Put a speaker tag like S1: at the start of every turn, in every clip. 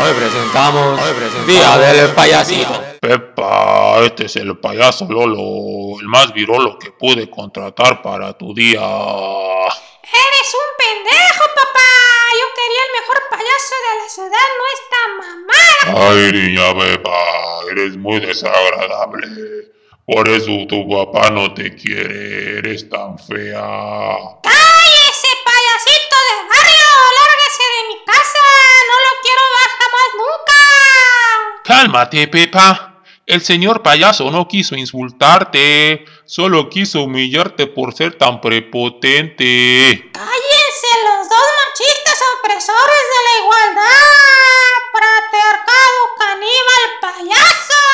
S1: Hoy presentamos, hoy presentamos Día del Payasito.
S2: Pepa, este es el payaso Lolo, el más virolo que pude contratar para tu día.
S3: Eres un pendejo, papá. Yo quería el mejor payaso de la ciudad, no esta mamá.
S2: Ay, niña Pepa, eres muy desagradable. Por eso tu papá no te quiere, eres tan fea. Cálmate, Pepa. El señor payaso no quiso insultarte, solo quiso humillarte por ser tan prepotente.
S3: ¡Cállense los dos machistas opresores de la igualdad! ¡Patriarcado caníbal payaso!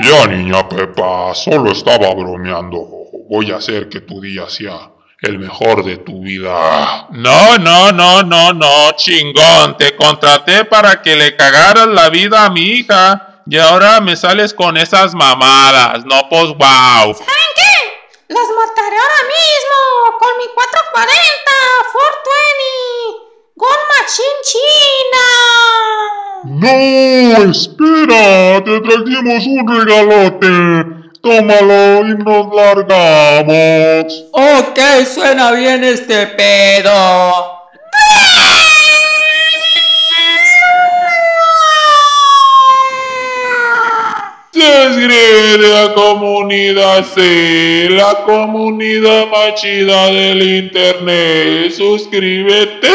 S2: Ya, niña Pepa, solo estaba bromeando. Voy a hacer que tu día sea el mejor de tu vida. No, no, no, no, no, chingón. Te contraté para que le cagaras la vida a mi hija. Y ahora me sales con esas mamadas. No, pues wow.
S3: ¿Saben qué? Los mataré ahora mismo con mi 440 420 Gun Machine China.
S2: No, espera, te trajimos un regalote. Tómalo y nos largamos.
S1: Ok, suena bien este pedo.
S2: Se la comunidad, sí, la comunidad más chida del internet. Suscríbete.